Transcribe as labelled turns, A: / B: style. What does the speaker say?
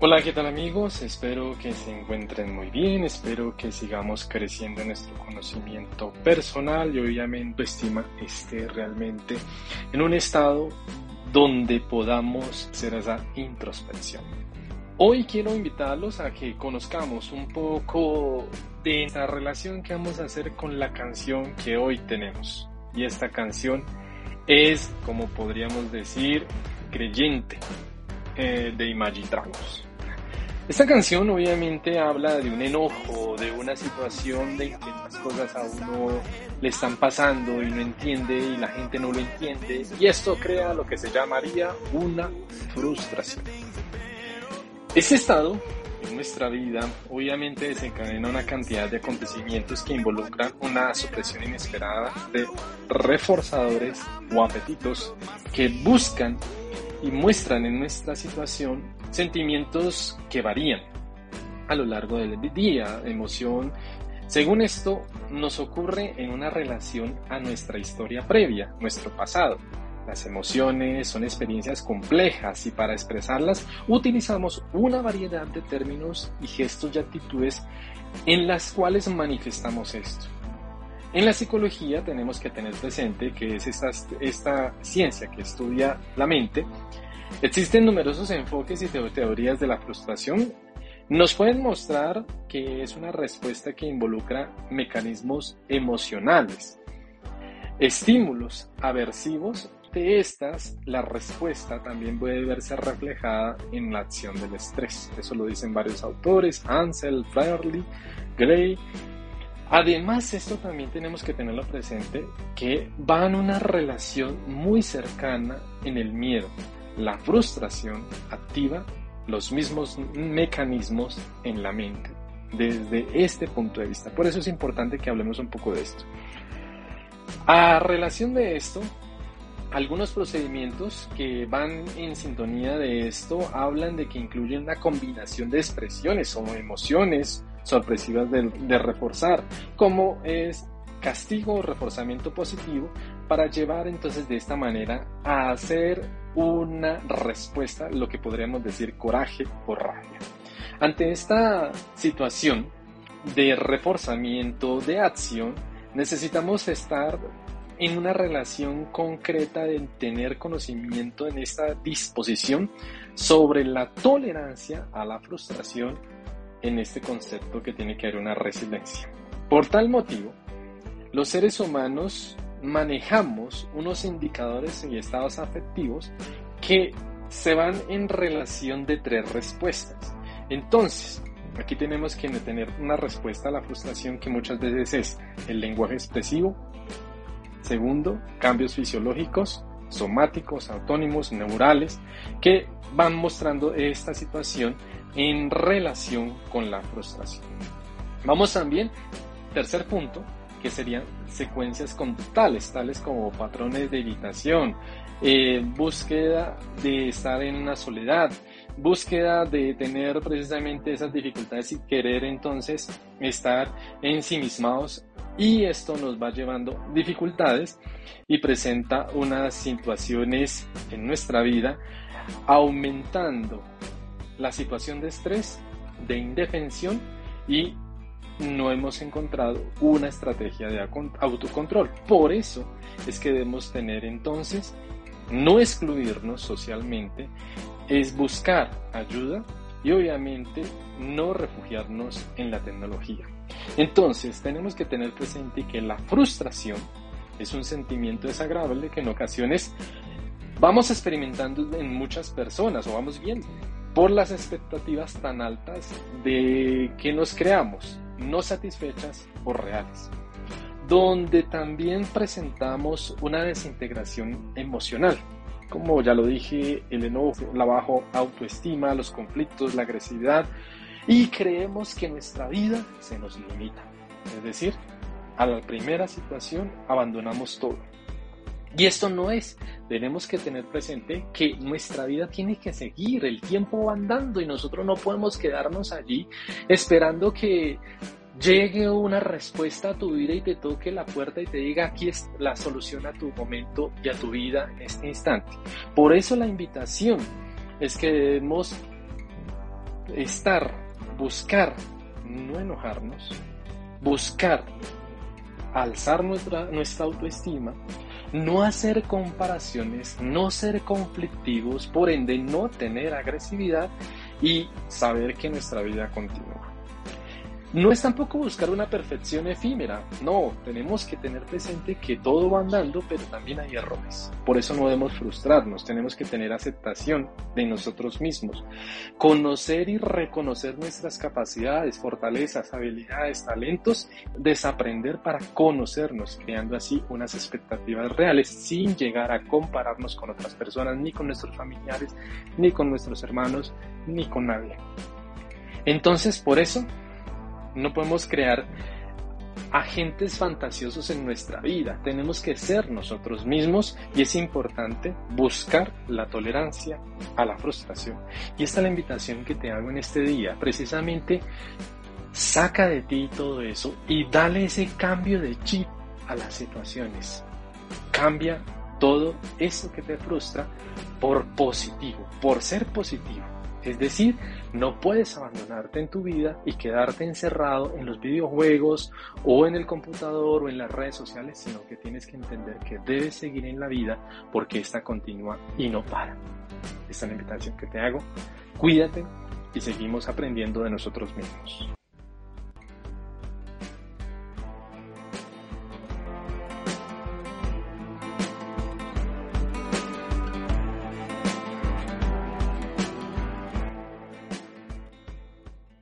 A: Hola, ¿qué tal amigos? Espero que se encuentren muy bien, espero que sigamos creciendo en nuestro conocimiento personal y obviamente estima esté realmente en un estado donde podamos hacer esa introspección. Hoy quiero invitarlos a que conozcamos un poco de esta relación que vamos a hacer con la canción que hoy tenemos. Y esta canción es, como podríamos decir, creyente eh, de Imagine Dragons. Esta canción obviamente habla de un enojo, de una situación de que las cosas a uno le están pasando y no entiende y la gente no lo entiende y esto crea lo que se llamaría una frustración. Este estado en nuestra vida obviamente desencadena una cantidad de acontecimientos que involucran una supresión inesperada de reforzadores o apetitos que buscan y muestran en nuestra situación sentimientos que varían a lo largo del día, emoción. Según esto, nos ocurre en una relación a nuestra historia previa, nuestro pasado. Las emociones son experiencias complejas y para expresarlas utilizamos una variedad de términos y gestos y actitudes en las cuales manifestamos esto. En la psicología tenemos que tener presente que es esta, esta ciencia que estudia la mente. Existen numerosos enfoques y teorías de la frustración. Nos pueden mostrar que es una respuesta que involucra mecanismos emocionales, estímulos aversivos. De estas, la respuesta también puede verse reflejada en la acción del estrés. Eso lo dicen varios autores, Ansel, Fairley, Gray Además, esto también tenemos que tenerlo presente, que va en una relación muy cercana en el miedo. La frustración activa los mismos mecanismos en la mente desde este punto de vista. Por eso es importante que hablemos un poco de esto. A relación de esto, algunos procedimientos que van en sintonía de esto hablan de que incluyen una combinación de expresiones o emociones sorpresivas de, reforzar, como es castigo o reforzamiento positivo, para llevar entonces de esta manera a hacer una respuesta, lo que podríamos decir coraje o rabia. Ante esta situación de reforzamiento de acción, necesitamos estar en una relación concreta de tener conocimiento en esta disposición sobre la tolerancia a la frustración en este concepto que tiene que haber una resiliencia. Por tal motivo, los seres humanos manejamos unos indicadores y estados afectivos que se van en relación de tres respuestas. Entonces, aquí tenemos que tener una respuesta a la frustración que muchas veces es el lenguaje expresivo. Segundo, cambios fisiológicos, somáticos, autónomos, neurales, que van mostrando esta situación en relación con la frustración. Vamos también, tercer punto, que serían secuencias conductales, tales como patrones de evitación, eh, búsqueda de estar en una soledad, búsqueda de tener precisamente esas dificultades y querer entonces estar ensimismados y esto nos va llevando dificultades y presenta unas situaciones en nuestra vida aumentando la situación de estrés, de indefensión y no hemos encontrado una estrategia de autocontrol. Por eso es que debemos tener entonces, no excluirnos socialmente, es buscar ayuda y obviamente no refugiarnos en la tecnología. Entonces tenemos que tener presente que la frustración es un sentimiento desagradable que en ocasiones vamos experimentando en muchas personas o vamos viendo por las expectativas tan altas de que nos creamos, no satisfechas o reales, donde también presentamos una desintegración emocional, como ya lo dije, el enojo, la baja autoestima, los conflictos, la agresividad, y creemos que nuestra vida se nos limita. Es decir, a la primera situación abandonamos todo. Y esto no es. Tenemos que tener presente que nuestra vida tiene que seguir, el tiempo va andando y nosotros no podemos quedarnos allí esperando que llegue una respuesta a tu vida y te toque la puerta y te diga aquí es la solución a tu momento y a tu vida en este instante. Por eso la invitación es que debemos estar, buscar, no enojarnos, buscar alzar nuestra, nuestra autoestima, no hacer comparaciones, no ser conflictivos, por ende no tener agresividad y saber que nuestra vida continúa. No es tampoco buscar una perfección efímera, no, tenemos que tener presente que todo va andando, pero también hay errores. Por eso no debemos frustrarnos, tenemos que tener aceptación de nosotros mismos, conocer y reconocer nuestras capacidades, fortalezas, habilidades, talentos, desaprender para conocernos, creando así unas expectativas reales sin llegar a compararnos con otras personas, ni con nuestros familiares, ni con nuestros hermanos, ni con nadie. Entonces, por eso, no podemos crear agentes fantasiosos en nuestra vida. Tenemos que ser nosotros mismos y es importante buscar la tolerancia a la frustración. Y esta es la invitación que te hago en este día. Precisamente saca de ti todo eso y dale ese cambio de chip a las situaciones. Cambia todo eso que te frustra por positivo, por ser positivo. Es decir, no puedes abandonarte en tu vida y quedarte encerrado en los videojuegos o en el computador o en las redes sociales, sino que tienes que entender que debes seguir en la vida porque esta continúa y no para. Esta es la invitación que te hago. Cuídate y seguimos aprendiendo de nosotros mismos.